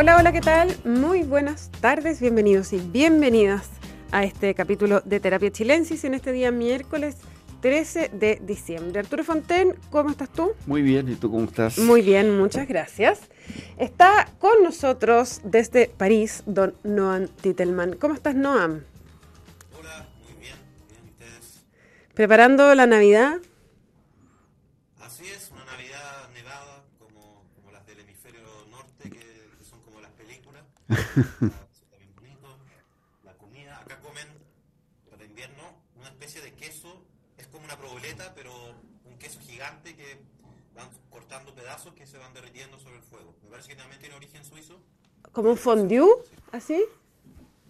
Hola, hola, ¿qué tal? Muy buenas tardes, bienvenidos y bienvenidas a este capítulo de Terapia Chilensis en este día miércoles 13 de diciembre. Arturo Fonten, ¿cómo estás tú? Muy bien, ¿y tú cómo estás? Muy bien, muchas gracias. Está con nosotros desde París don Noam Titelman. ¿Cómo estás, Noam? Hola, muy bien, bien, ustedes. ¿Preparando la Navidad? Así es, una Navidad nevada, como, como las del hemisferio norte, que, que son como las películas. Está bien bonito. La comida, acá comen para invierno una especie de queso, es como una proboleta, pero un queso gigante que van cortando pedazos que se van derritiendo sobre el fuego. Me parece que también tiene origen suizo. ¿Como un fondue? ¿Así?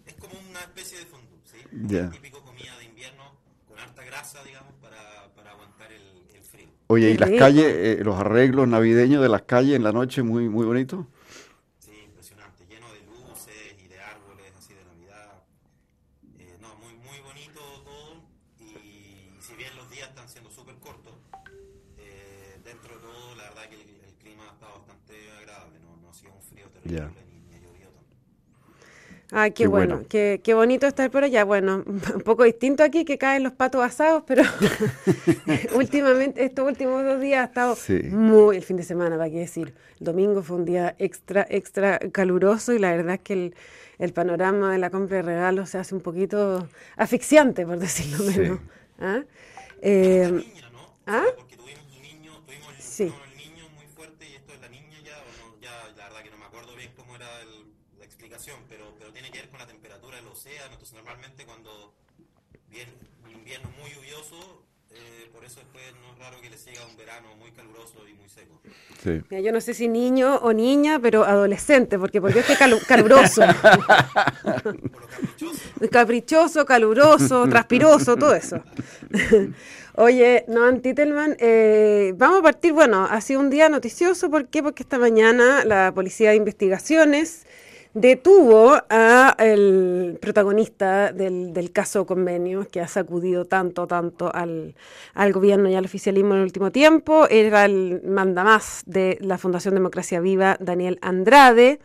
Es como una especie de fondue, ¿sí? Ya. Típico comida de invierno con harta grasa, digamos, para, para aguantar el, el frío. Oye, ¿y las calles, eh, los arreglos navideños de las calles en la noche muy, muy bonitos? Sí, impresionante, lleno de luces y de árboles así de Navidad. Eh, no, muy, muy bonito todo. Y si bien los días están siendo súper cortos, eh, dentro de todo, la verdad que el, el clima ha estado bastante agradable. No, no ha sido un frío terrible Ya. Ay, qué, Qué bueno, bueno. Qué, qué bonito estar por allá. Bueno, un poco distinto aquí que caen los patos asados, pero últimamente, estos últimos dos días ha estado Sí. muy, el fin de semana, para qué decir. El domingo fue un día extra, extra caluroso y la verdad es que el, el panorama de la compra de regalos se hace un poquito asfixiante, por decirlo Sí. menos. ¿Ah? Eh, niña, ¿no? ¿ah? Porque tuvimos un niño, tuvimos el, Sí. no, el niño muy fuerte y esto es la niña ya, o no, ya la verdad que no me acuerdo bien cómo la explicación, pero, pero tiene que ver con la temperatura del océano, entonces normalmente cuando viene un invierno muy lluvioso, eh, por eso después no es raro que le siga un verano muy caluroso y muy seco. Sí. mira, yo no sé si niño o niña, pero adolescente, porque por Dios que calu- caluroso. Por lo caprichoso. Caprichoso, caluroso, transpiroso, todo eso. Oye, Noam Titelman, eh, vamos a partir, bueno, ha sido un día noticioso, ¿por qué? Porque esta mañana la Policía de Investigaciones detuvo a el protagonista del, del caso convenio que ha sacudido tanto, tanto al, al gobierno y al oficialismo en el último tiempo. Era el mandamás de la Fundación Democracia Viva, Daniel Andrade.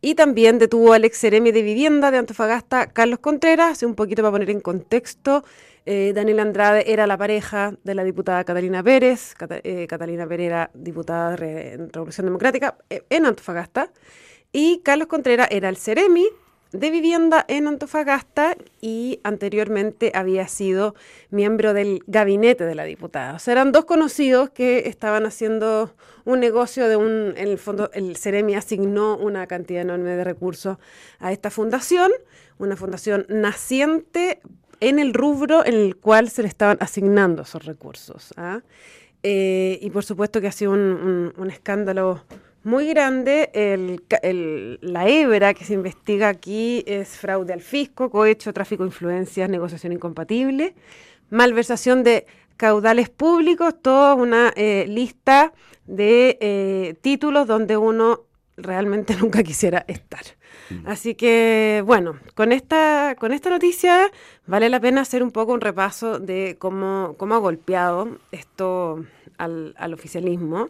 Y también detuvo al ex de vivienda de Antofagasta, Carlos Contreras, un poquito para poner en contexto. eh, Daniel Andrade era la pareja de la diputada Catalina Pérez. Eh, Catalina Pérez era diputada de Re- Revolución Democrática eh, en Antofagasta. Y Carlos Contreras era el seremi de vivienda en Antofagasta y anteriormente había sido miembro del gabinete de la diputada. O sea, eran dos conocidos que estaban haciendo un negocio de un, en el fondo, el Ceremi asignó una cantidad enorme de recursos a esta fundación, una fundación naciente en el rubro en el cual se le estaban asignando esos recursos. ¿ah? Eh, y por supuesto que ha sido un escándalo muy grande. El ca- el- la hebra que se investiga aquí es fraude al fisco, cohecho, tráfico de influencias, negociación incompatible, malversación de caudales públicos, toda una eh, lista de eh, títulos donde uno realmente nunca quisiera estar. Así que, bueno, con esta, con esta noticia vale la pena hacer un poco un repaso de cómo, cómo ha golpeado esto al, al oficialismo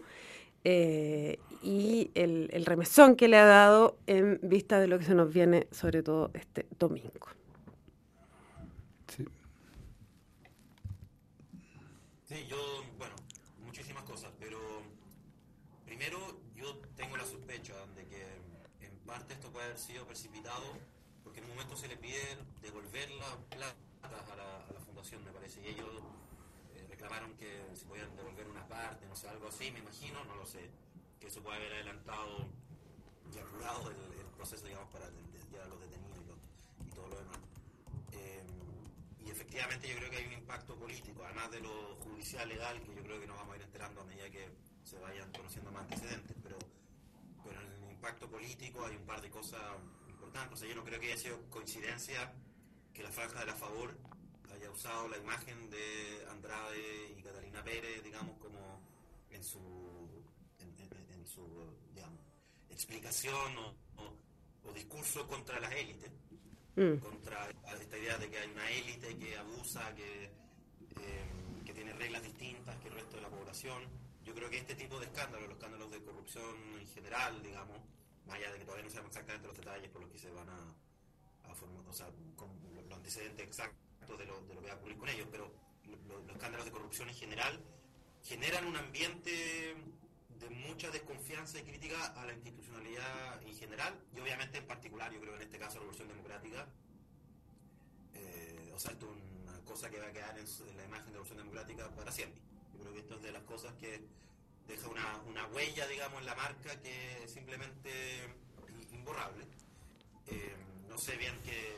eh, y el, el remesón que le ha dado en vista de lo que se nos viene, sobre todo este domingo. Sí. Sí, yo, bueno, muchísimas cosas, pero primero yo tengo la sospecha de que en parte esto puede haber sido precipitado porque en un momento se le pide devolver las plata a la, a la fundación, me parece, y ellos eh, reclamaron que se podían devolver una parte, no sé, algo así, me imagino, no lo sé, que eso puede haber adelantado y apurado el, el proceso, digamos, para ya los detenidos y, los- y todo lo demás. Eh, y efectivamente yo creo que hay un impacto político, además de lo judicial legal, que yo creo que nos vamos a ir enterando a medida que se vayan conociendo más antecedentes, pero, pero en el impacto político hay un par de cosas importantes. O sea, yo no creo que haya sido coincidencia que la franja de la favor haya usado la imagen de Andrade y Catalina Pérez, digamos, como en su, su digamos, explicación o, o- o discurso contra las élites Mm. contra esta idea de que hay una élite que abusa, que, eh, que tiene reglas distintas que el resto de la población. Yo creo que este tipo de escándalos, los escándalos de corrupción en general, digamos, más allá de que todavía no sabemos exactamente los detalles por los que se van a, formar, o sea, con los antecedentes exactos de lo, de lo que va a ocurrir con ellos, pero los escándalos de corrupción en general generan un ambiente de mucha desconfianza y crítica a la institucionalidad en general y obviamente en particular, yo creo en este caso la Revolución Democrática. Eh, o sea, esto es una cosa que va a quedar en, la imagen de la Revolución Democrática para siempre. Yo creo que esto es de las cosas que deja una, una huella, digamos, en la marca que es simplemente imborrable. Eh, no sé bien qué,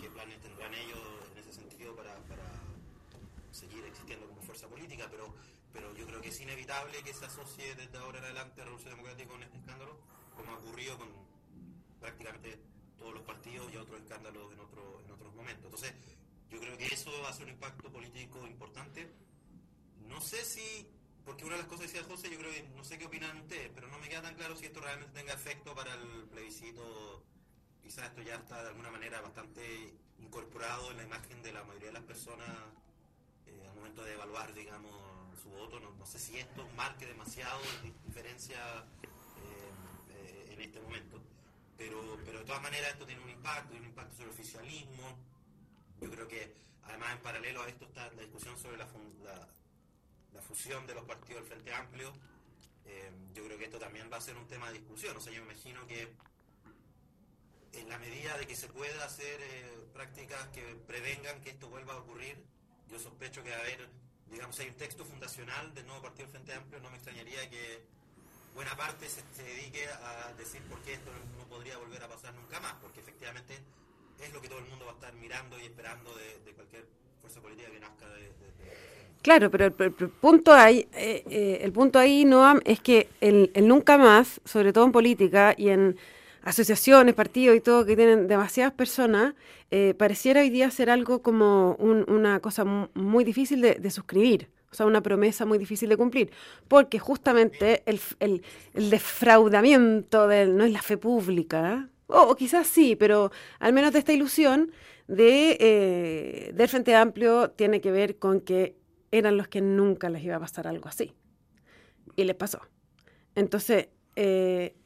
qué, planes tendrán ellos en ese sentido para, para seguir existiendo como fuerza política, pero pero yo creo que es inevitable que se asocie desde ahora en adelante a Revolución Democrática con este escándalo, como ha ocurrido con prácticamente todos los partidos y otros escándalos en, otro, en otros momentos. Entonces, yo creo que eso ser un impacto político importante. No sé si, porque una de las cosas que decía José, yo creo que no sé qué opinan ustedes, pero no me queda tan claro si esto realmente tenga efecto para el plebiscito. Quizás esto ya está de alguna manera bastante incorporado en la imagen de la mayoría de las personas eh, al momento de evaluar, digamos, su voto. No, sé si esto marque demasiado diferencia eh, eh, en este momento. Pero, pero de todas maneras esto tiene un impacto, tiene un impacto sobre el oficialismo. Yo creo que además en paralelo a esto está la discusión sobre la, la, fusión de los partidos del Frente Amplio. Eh, yo creo que esto también va a ser un tema de discusión. O sea, yo me imagino que en la medida de que se pueda hacer prácticas que prevengan que esto vuelva a ocurrir, yo sospecho que va a haber digamos, hay un texto fundacional del nuevo Partido Frente Amplio, no me extrañaría que buena parte se, dedique a decir por qué esto no podría volver a pasar nunca más, porque efectivamente es lo que todo el mundo va a estar mirando y esperando de, cualquier fuerza política que nazca de... Claro, pero el, punto ahí, eh, eh, el punto ahí, Noam, es que el nunca más, sobre todo en política y en asociaciones, partidos y todo, que tienen demasiadas personas, eh, pareciera hoy día ser algo como una cosa muy difícil de, suscribir. O sea, una promesa muy difícil de cumplir, porque justamente el, el, defraudamiento del, no es la fe pública, o, quizás sí, pero al menos de esta ilusión de, eh, del Frente Amplio tiene que ver con que eran los que nunca les iba a pasar algo así. Y les pasó. Entonces, eh,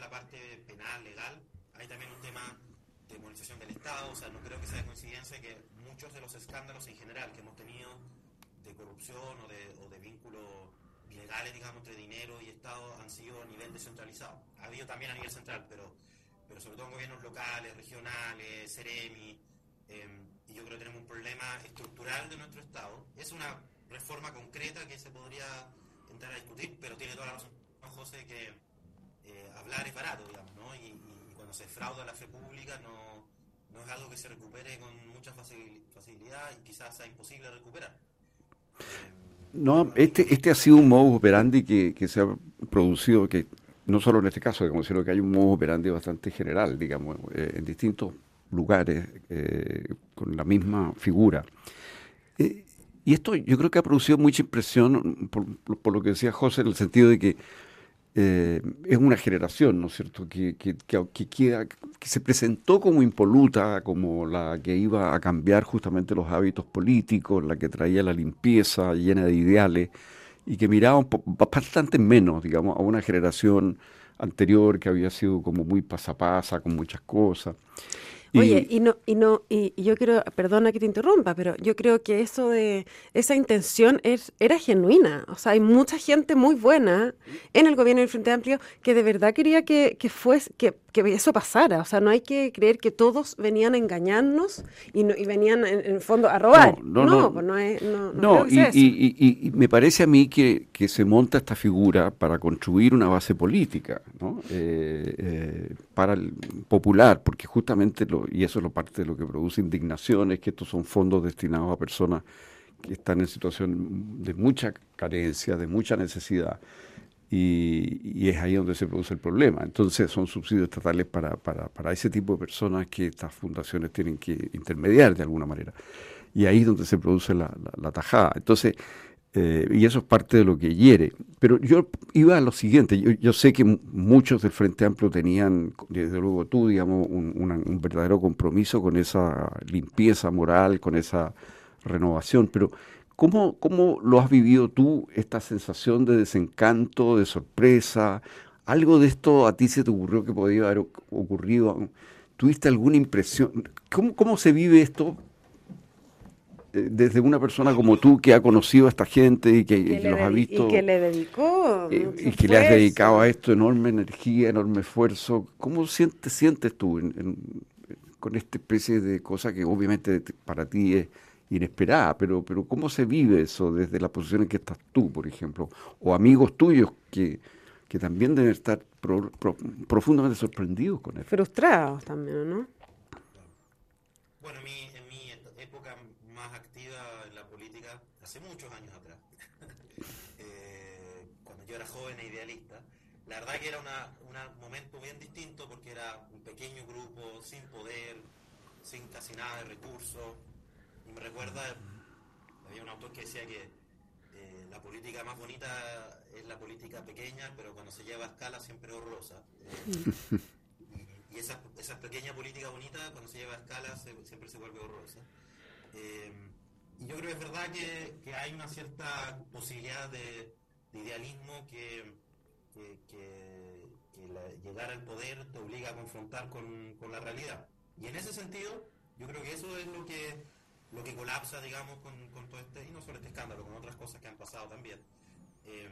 la parte penal, legal, hay también un tema de movilización del Estado, o sea, no creo que sea de coincidencia que muchos de los escándalos en general que hemos tenido de corrupción o de, o de vínculos ilegales, digamos, entre dinero y Estado han sido a nivel descentralizado. Ha habido también a nivel central, pero, pero sobre todo en gobiernos locales, regionales, Ceremi, em, y yo creo que tenemos un problema estructural de nuestro Estado. Es una reforma concreta que se podría entrar a discutir, pero tiene toda la razón José que eh, hablar es barato, digamos, ¿no? Y, cuando se frauda la fe pública no, no es algo que se recupere con mucha facilidad y quizás sea imposible recuperar. no, este, este ha sido un modus operandi que, que se ha producido, que no solo en este caso, digamos, sino que hay un modus operandi bastante general, digamos, eh, en distintos lugares eh, con la misma figura. y esto yo creo que ha producido mucha impresión, por, por, lo que decía José, en el sentido de que eh, es una generación, ¿no es cierto?, que, que, que, se presentó como impoluta, como la que iba a cambiar justamente los hábitos políticos, la que traía la limpieza llena de ideales y que miraba bastante menos, digamos, a una generación anterior que había sido como muy pasapasa con muchas cosas. Oye, y no, y no, y, yo quiero, perdona que te interrumpa, pero yo creo que eso de esa intención es, era genuina. O sea, hay mucha gente muy buena en el gobierno del Frente Amplio que de verdad quería que, que fuese, que que eso pasara. O sea, no hay que creer que todos venían a engañarnos y, no, y venían en, el fondo a robar. No, no, no. no, pues no, y, me parece a mí que, que, se monta esta figura para construir una base política, ¿no? Eh, eh, para el popular, porque justamente, lo, y eso es lo parte de lo que produce indignación, es que estos son fondos destinados a personas que están en situación de mucha carencia, de mucha necesidad y, es ahí donde se produce el problema. Entonces son subsidios estatales para, para, para, ese tipo de personas que estas fundaciones tienen que intermediar de alguna manera. Y ahí es donde se produce la, la, tajada. Entonces, eh, y eso es parte de lo que hiere. Pero yo iba a lo siguiente, yo, sé que muchos del Frente Amplio tenían, desde luego tú, digamos, un, un verdadero compromiso con esa limpieza moral, con esa renovación, pero ¿Cómo, ¿Cómo lo has vivido tú, esta sensación de desencanto, de sorpresa? ¿Algo de esto a ti se te ocurrió que podía haber ocurrido? ¿Tuviste alguna impresión? ¿Cómo, cómo se vive esto eh, desde una persona como tú que ha conocido a esta gente y que, los ha visto. Y que le dedicó. Eh, y que le has dedicado a esto enorme energía, enorme esfuerzo. ¿Cómo sientes, sientes tú con esta especie de cosa que obviamente para ti es inesperada, pero, pero ¿cómo se vive eso desde la posición en que estás tú, por ejemplo? O amigos tuyos que, que también deben estar profundamente sorprendidos con eso. Frustrados también, ¿no? Bueno, mi, en mi época más activa en la política, hace muchos años atrás, eh, cuando yo era joven e idealista, la verdad que era un momento bien distinto porque era un pequeño grupo, sin poder, sin casi nada de recursos, me recuerda, había un autor que decía que eh, la política más bonita es la política pequeña, pero cuando se lleva a escala siempre es horrorosa. Eh, y, esa, esa, pequeña política bonita, cuando se lleva a escala, siempre se vuelve horrorosa. Eh, y yo creo que es verdad que, hay una cierta posibilidad de, idealismo que, llegar al poder te obliga a confrontar con, con la realidad. Y en ese sentido, yo creo que eso es lo que lo que colapsa, digamos, con, todo este, y no solo este escándalo, con otras cosas que han pasado también, eh,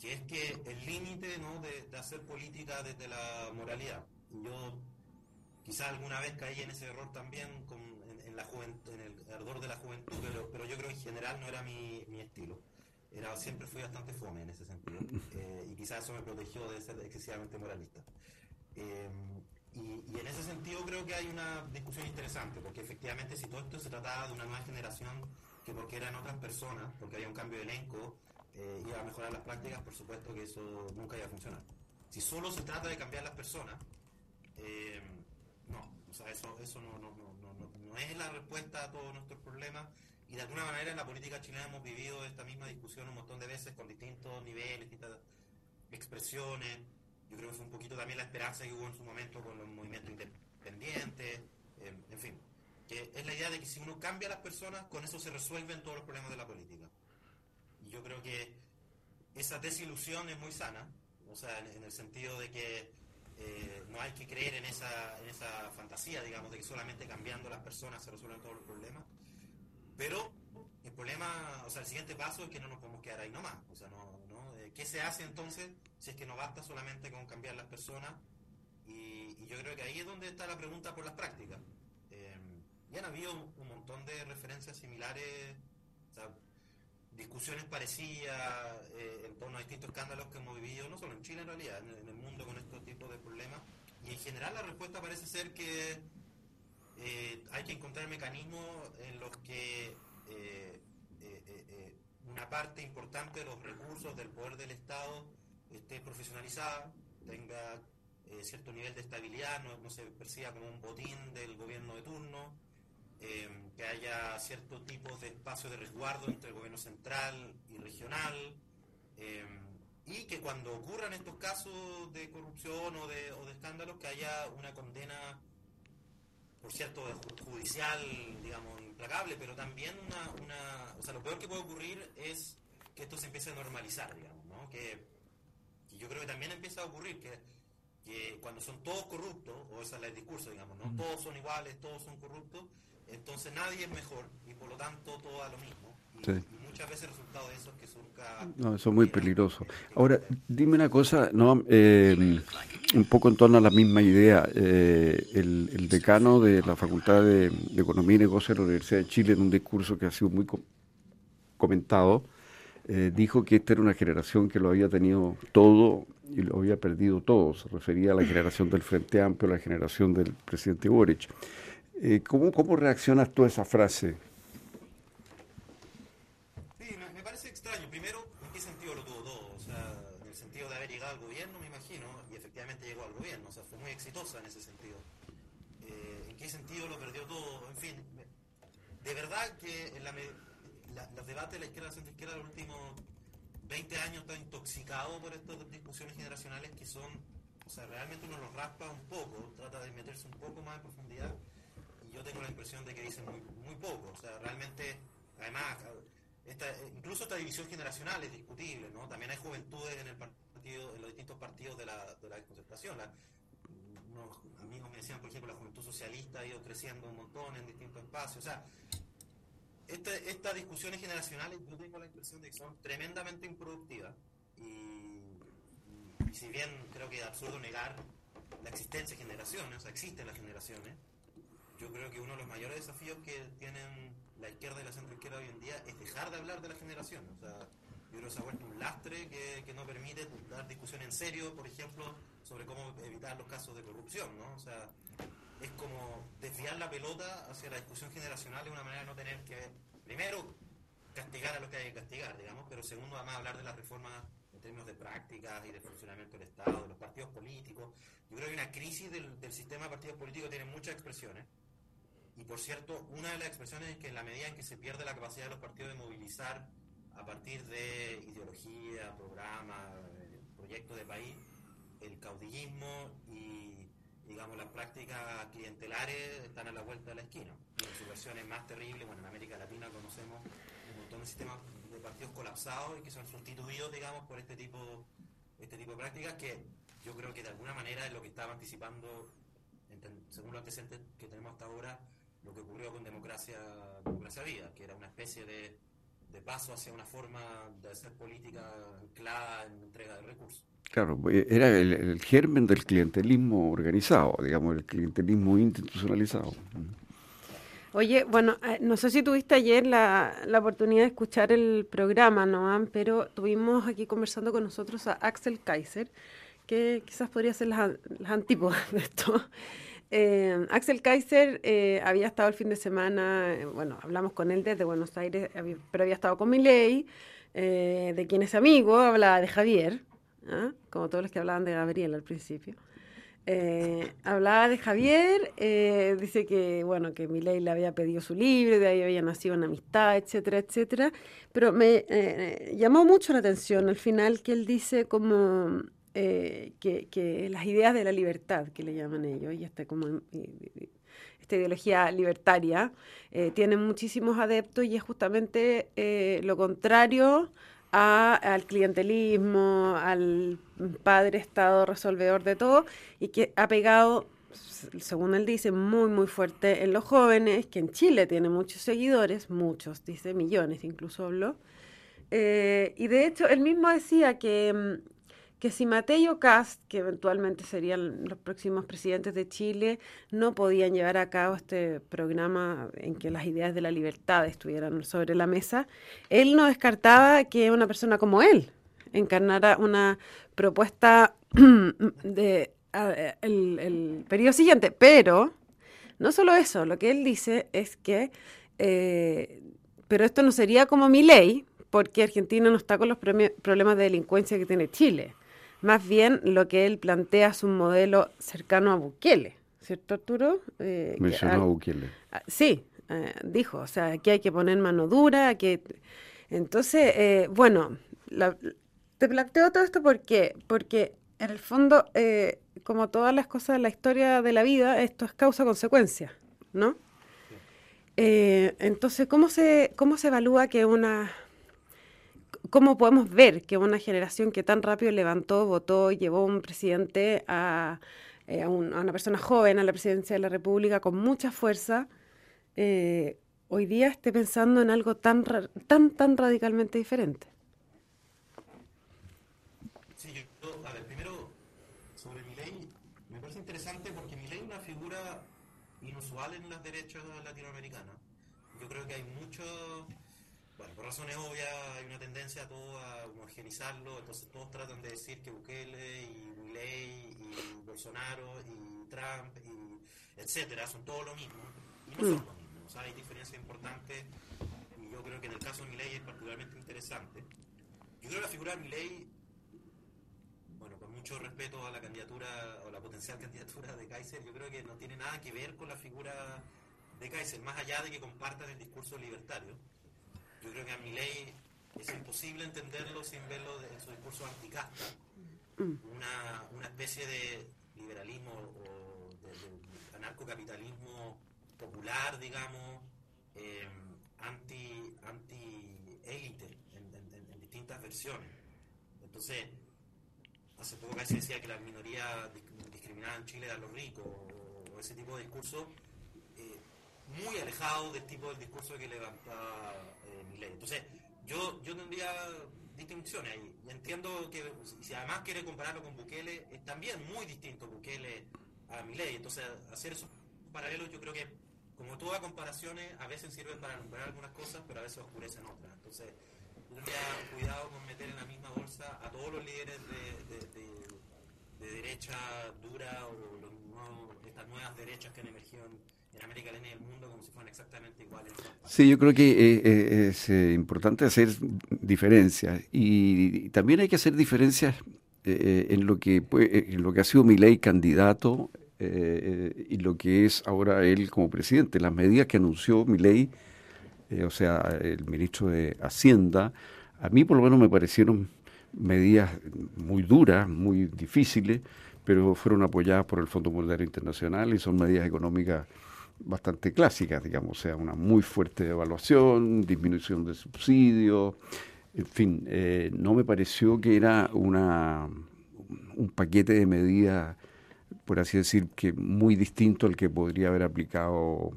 que es que el límite ¿no? de, hacer política desde la moralidad. Yo quizás alguna vez caí en ese error también con, en, la en el ardor de la juventud, pero, pero yo creo que en general no era mi, estilo. Era, siempre fui bastante fome en ese sentido, eh, y quizás eso me protegió de ser excesivamente moralista. Eh, y, en ese sentido creo que hay una discusión interesante, porque efectivamente si todo esto se trataba de una nueva generación que porque eran otras personas, porque había un cambio de elenco, eh, iba a mejorar las prácticas, por supuesto que eso nunca iba a funcionar. Si solo se trata de cambiar las personas, eh, no, o sea, eso, eso no, no, no, no, es la respuesta a todos nuestros problemas. Y de alguna manera en la política chilena hemos vivido esta misma discusión un montón de veces con distintos niveles, distintas expresiones. Yo creo que fue un poquito también la esperanza que hubo en su momento con los movimientos independientes, eh, en fin, que es la idea de que si uno cambia a las personas, con eso se resuelven todos los problemas de la política. Y yo creo que esa desilusión es muy sana, o sea, en, el sentido de que eh, no hay que creer en esa, en esa fantasía, digamos, de que solamente cambiando a las personas se resuelven todos los problemas, pero el problema, o sea, el siguiente paso es que no nos podemos quedar ahí nomás, o sea, no, ¿Qué se hace entonces si es que no basta solamente con cambiar las personas? Y, yo creo que ahí es donde está la pregunta por las prácticas. Eh, ya han habido un, montón de referencias similares, discusiones parecidas eh, en torno a distintos escándalos que hemos vivido, no solo en Chile en realidad, en, el mundo con estos tipos de problemas. Y en general la respuesta parece ser que eh, hay que encontrar mecanismos en los que una parte importante de los recursos del poder del Estado esté profesionalizada, tenga eh, cierto nivel de estabilidad, no, se perciba como un botín del gobierno de turno, eh, que haya cierto tipo de espacio de resguardo entre el gobierno central y regional, eh, y que cuando ocurran estos casos de corrupción o de, o de escándalos, que haya una condena por cierto, judicial, digamos, implacable, pero también una, una, o sea, lo peor que puede ocurrir es que esto se empiece a normalizar, digamos, ¿no? Que, yo creo que también empieza a ocurrir que, que cuando son todos corruptos, o ese es el discurso, digamos, ¿no? Todos son iguales, todos son corruptos, entonces nadie es mejor y por lo tanto todo da lo mismo. Y, muchas veces el resultado de eso es que surca... No, eso es muy peligroso. Ahora, dime una cosa, no, eh, un poco en torno a la misma idea. Eh, el, decano de la Facultad de, Economía y Negocios de la Universidad de Chile, en un discurso que ha sido muy comentado, eh, dijo que esta era una generación que lo había tenido todo y lo había perdido todo. Se refería a la generación del Frente Amplio, a la generación del presidente Boric. Eh, ¿cómo, ¿Cómo reaccionas tú a esa frase? Sí, me, parece extraño. Primero, ¿en qué sentido lo tuvo todo? O sea, de haber llegado al gobierno, me imagino, y efectivamente llegó al gobierno, o sea, fue muy exitosa en ese sentido. Eh, ¿En qué sentido lo perdió todo? En fin, de verdad que en la, los debates de la izquierda, la centro izquierda, los últimos 20 años está intoxicado por estas discusiones generacionales que son, o sea, realmente uno los raspa un poco, trata de meterse un poco más en profundidad y yo tengo la impresión de que dicen muy, muy poco, o sea, realmente, además, esta, incluso esta división generacional es discutible, ¿no? También hay juventudes en el partido, en los distintos partidos de la, de la desconcertación. Unos amigos me decían, por ejemplo, la juventud socialista ha ido creciendo un montón en distintos espacios. O sea, este, estas discusiones generacionales yo tengo la impresión de que son tremendamente improductivas y, si bien creo que es absurdo negar la existencia de generaciones, o sea, existen las generaciones, yo creo que uno de los mayores desafíos que tienen la izquierda y la centro izquierda hoy en día es dejar de hablar de la generación. O sea, yo creo que se ha vuelto un lastre que, que no permite dar discusión en serio, por ejemplo, sobre cómo evitar los casos de corrupción, ¿no? O sea, es como desviar la pelota hacia la discusión generacional de una manera de no tener que, primero, castigar a los que hay que castigar, digamos, pero segundo, además, hablar de las reformas en términos de prácticas y de funcionamiento del Estado, de los partidos políticos. Yo creo que una crisis del, del sistema de partidos políticos tiene muchas expresiones. Y por cierto, una de las expresiones es que en la medida en que se pierde la capacidad de los partidos de movilizar a partir de ideología, programa, eh, proyectos de país, el caudillismo y digamos, las prácticas clientelares están a la vuelta de la esquina. Y en sus versiones más terribles, bueno, en América Latina conocemos un montón de sistemas de partidos colapsados y que son sustituidos, digamos, por este tipo, este tipo de prácticas que yo creo que de alguna manera es lo que estaba anticipando, según los antecedentes que tenemos hasta ahora, lo que ocurrió con Democracia, Democracia Vida, que era una especie de, de paso hacia una forma de hacer política anclada en entrega de recursos. Claro, pues, era el, germen del clientelismo organizado, digamos, el clientelismo institucionalizado. Oye, bueno, eh, no sé si tuviste ayer la, la oportunidad de escuchar el programa, ¿no? Pero tuvimos aquí conversando con nosotros a Axel Kaiser, que quizás podría ser las, antípodas de esto. Eh, Axel Kaiser eh, había estado el fin de semana, bueno, hablamos con él desde Buenos Aires, pero había estado con Milei, de quien es amigo, hablaba de Javier, ¿ah? como todos los que hablaban de Gabriel al principio. Eh, hablaba de Javier, eh, dice que, bueno, que Milei le había pedido su libro, de ahí había nacido una amistad, etcétera, etcétera. Pero me eh, llamó mucho la atención al final que él dice como que, las ideas de la libertad, que le llaman ellos, y esta, como, esta ideología libertaria, tienen muchísimos adeptos y es justamente lo contrario al clientelismo, al padre Estado resolvedor de todo, y que ha pegado, según él dice, muy, muy fuerte en los jóvenes, que en Chile tiene muchos seguidores, muchos, dice millones incluso habló. Eh, y de hecho, él mismo decía que mm, que si Mateo Cast, que eventualmente serían los próximos presidentes de Chile, no podían llevar a cabo este programa en que las ideas de la libertad estuvieran sobre la mesa, él no descartaba que una persona como él encarnara una propuesta de el, periodo siguiente. Pero no solo eso, lo que él dice es que, eh, pero esto no sería como mi ley, porque Argentina no está con los problemas de delincuencia que tiene Chile. Más bien lo que él plantea es un modelo cercano a Bukele, ¿cierto Arturo? Eh, Mencionó a Bukele. Ah, sí, eh, dijo, o sea, aquí hay que poner mano dura, que... Entonces, eh, bueno, te planteo todo esto porque, porque en el fondo, eh, como todas las cosas de la historia de la vida, esto es causa-consecuencia, ¿no? entonces, ¿cómo se, ¿cómo se evalúa que una ¿Cómo podemos ver que una generación que tan rápido levantó, votó, llevó un presidente a, eh, a, una persona joven a la presidencia de la República con mucha fuerza, eh, hoy día esté pensando en algo tan, tan, tan radicalmente diferente? Sí, yo, a ver, primero, sobre mi ley, me parece interesante porque mi ley es una figura inusual en las derechas latinoamericanas. Yo creo que hay muchos bueno, por razones obvias hay una tendencia a todo a homogenizarlo, entonces todos tratan de decir que Bukele y Milley y Bolsonaro y Trump y etcétera son todos lo mismo y no son lo mismo, o sea, hay diferencias importantes y yo creo que en el caso de Milley es particularmente interesante. Yo creo que la figura de Milley mucho respeto a la candidatura o la potencial candidatura de Kaiser, yo creo que no tiene nada que ver con la figura de Kaiser, más allá de que compartan el discurso libertario. Yo creo que a mi ley es imposible entenderlo sin verlo en su discurso anticasta, una, una especie de liberalismo o de, anarcocapitalismo popular, digamos, eh, anti, anti élite en, distintas versiones. Entonces, hace poco casi decía que la minoría discriminada en Chile era los ricos o, ese tipo de discurso muy alejado del tipo de discurso que levanta eh, mi ley. Entonces, yo, yo tendría distinciones ahí. Entiendo que si además quiere compararlo con Bukele, es también muy distinto Bukele a mi ley. Entonces, hacer esos paralelos yo creo que, como todas comparaciones, a veces sirven para nombrar algunas cosas, pero a veces oscurecen otras. Entonces, tendría cuidado con meter en la misma bolsa a todos los líderes de, de, derecha dura o estas nuevas derechas que han emergido en América Latina y el mundo como si fueran exactamente iguales. Sí, yo creo que eh, eh, es eh, importante hacer diferencias y, también hay que hacer diferencias en lo que en lo que ha sido mi ley candidato y lo que es ahora él como presidente. Las medidas que anunció mi ley, o sea, el ministro de Hacienda, a mí por lo menos me parecieron medidas muy duras, muy difíciles, pero fueron apoyadas por el Fondo Monetario Internacional y son medidas económicas bastante clásicas, digamos, o sea, una muy fuerte devaluación, disminución de subsidios, en fin, eh, no me pareció que era una, un paquete de medidas, por así decir, que muy distinto al que podría haber aplicado,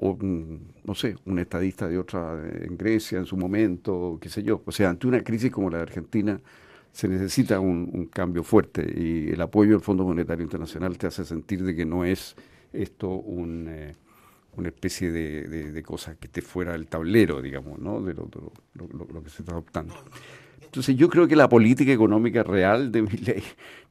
no sé, un estadista de otra en Grecia en su momento, qué sé yo. O sea, ante una crisis como la de Argentina, se necesita un, un, cambio fuerte y el apoyo del Fondo Monetario Internacional te hace sentir de que no es esto un, eh, una especie de, de, cosa que esté fuera del tablero, digamos, ¿no? de lo, lo, que se está adoptando. Entonces yo creo que la política económica real de mi ley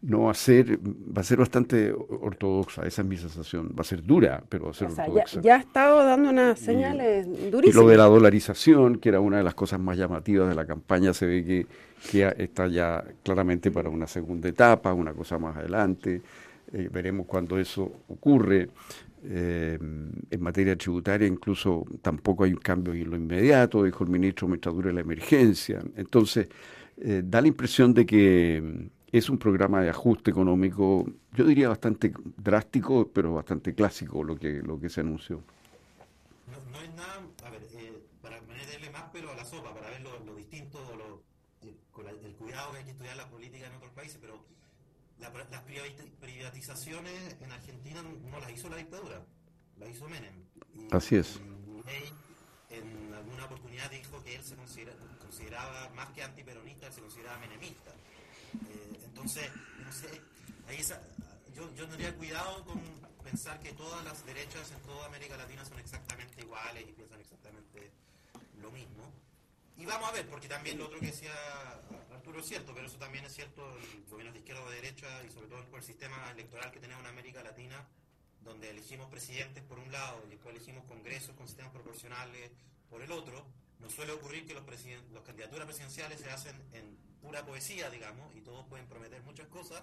no va a ser, va a ser bastante ortodoxa, esa es mi sensación. Va a ser dura, pero va a ser ortodoxa. Ya, ha estado dando unas señales durísimas. Y lo de la dolarización, que era una de las cosas más llamativas de la campaña, se ve que, que está ya claramente para una segunda etapa, una cosa más adelante. Eh, veremos cuando eso ocurre. Eh, en materia tributaria incluso tampoco hay un cambio en lo inmediato, dijo el ministro mientras dure la emergencia. Entonces, eh, da la impresión de que es un programa de ajuste económico, yo diría bastante drástico, pero bastante clásico lo que, lo que se anunció. No, es nada, a ver, para ponerle más pelo a la sopa, para ver lo, distinto, lo, con el cuidado que hay que estudiar la política en otros países, pero las privatizaciones en Argentina no las hizo la dictadura, las hizo Menem. Así es. en alguna oportunidad dijo que él se consideraba, más que antiperonista, se consideraba menemista. Eh, entonces, no sé, ahí yo, yo tendría cuidado con pensar que todas las derechas en toda América Latina son exactamente iguales y piensan exactamente lo mismo. Y vamos a ver, porque también lo otro que decía Arturo es cierto, pero eso también es cierto, el gobierno de izquierda o de derecha, y sobre todo por el sistema electoral que tenemos en América Latina, donde elegimos presidentes por un lado y después elegimos congresos con sistemas proporcionales por el otro, nos suele ocurrir que los, los candidaturas presidenciales se hacen en pura poesía, digamos, y todos pueden prometer muchas cosas,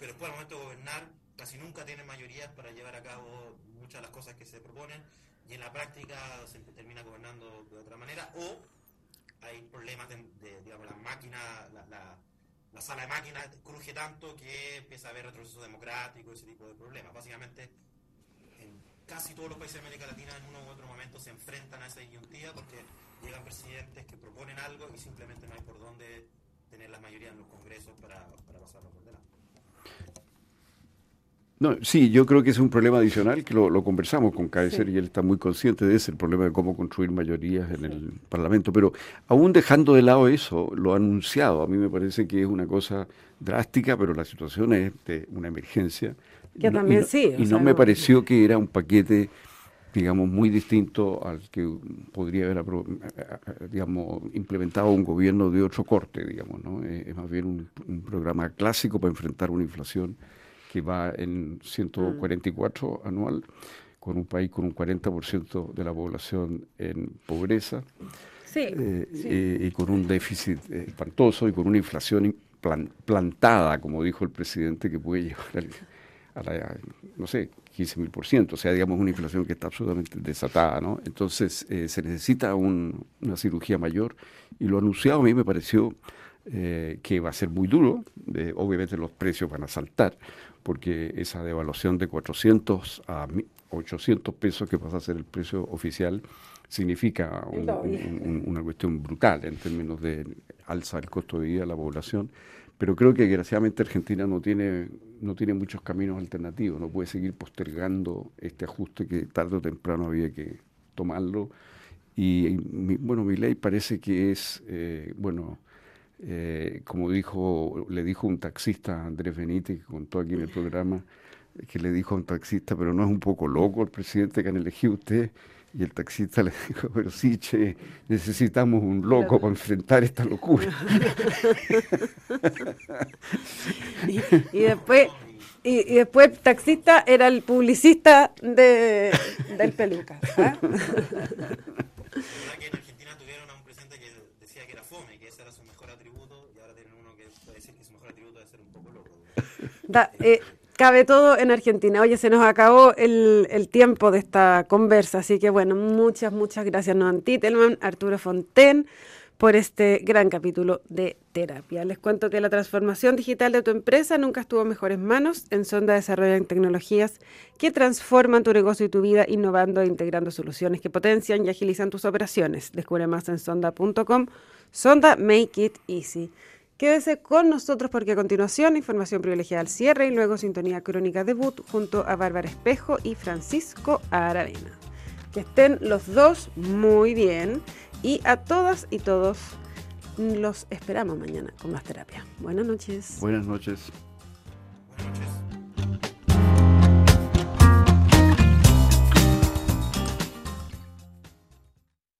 pero después al momento de gobernar casi nunca tienen mayorías para llevar a cabo muchas de las cosas que se proponen y en la práctica se termina gobernando de otra manera o hay problemas de, digamos, la máquina, la, la, sala de máquinas cruje tanto que empieza a haber retroceso democrático, ese tipo de problemas. Básicamente, en casi todos los países de América Latina en uno u otro momento se enfrentan a esa disyuntiva porque llegan presidentes que proponen algo y simplemente no hay por dónde tener la mayoría en los congresos para, para pasarlo por delante. No, sí, yo creo que es un problema adicional que lo, conversamos con Kaiser y él está muy consciente de ese, el problema de cómo construir mayorías en el Parlamento. Pero aún dejando de lado eso, lo ha anunciado. A mí me parece que es una cosa drástica, pero la situación es de una emergencia. Que también sí. Y no me pareció que era un paquete, digamos, muy distinto al que podría haber, digamos, implementado un gobierno de otro corte, digamos, ¿no? Es más bien un programa clásico para enfrentar una inflación que va en 144 anual, con un país con un 40% de la población en pobreza. Sí, eh, eh, y con un déficit espantoso y con una inflación plantada, como dijo el presidente, que puede llevar a la, no sé, 15 mil por ciento, o sea, digamos una inflación que está absolutamente desatada, ¿no? Entonces eh, se necesita una cirugía mayor y lo anunciado a mí me pareció eh, que va a ser muy duro, obviamente los precios van a saltar, porque esa devaluación de 400 a 800 pesos que pasa a ser el precio oficial significa una cuestión brutal en términos de alza del costo de vida de la población pero creo que desgraciadamente Argentina no tiene, no tiene muchos caminos alternativos, no puede seguir postergando este ajuste que tarde o temprano había que tomarlo. Y, bueno, mi ley parece que es, eh, bueno, eh, como dijo, le dijo un taxista Andrés Benítez, que contó aquí en el programa, que le dijo a un taxista, pero no es un poco loco el presidente que han elegido usted. Y el taxista le dijo, pero sí, che, necesitamos un loco para enfrentar esta locura. y, después, y, después el taxista era el publicista de, del peluca. ¿ah? que en Argentina tuvieron a un presidente que decía que era fome, que ese era su mejor atributo, y ahora tienen uno que puede decir que su mejor atributo es ser un poco loco. Da, eh, cabe todo en Argentina. Oye, se nos acabó el, tiempo de esta conversa, así que bueno, muchas, muchas gracias Noan Titelman, Arturo Fonten, por este gran capítulo de terapia. Les cuento que la transformación digital de tu empresa nunca estuvo en mejores manos. En Sonda desarrollan tecnologías que transforman tu negocio y tu vida, innovando e integrando soluciones que potencian y agilizan tus operaciones. Descubre más en sonda.com. Sonda Make It Easy. Quédese con nosotros porque a continuación información privilegiada al cierre y luego sintonía crónica debut junto a Bárbara Espejo y Francisco Aravena. Que estén los dos muy bien y a todas y todos los esperamos mañana con más terapia. Buenas noches. Buenas noches.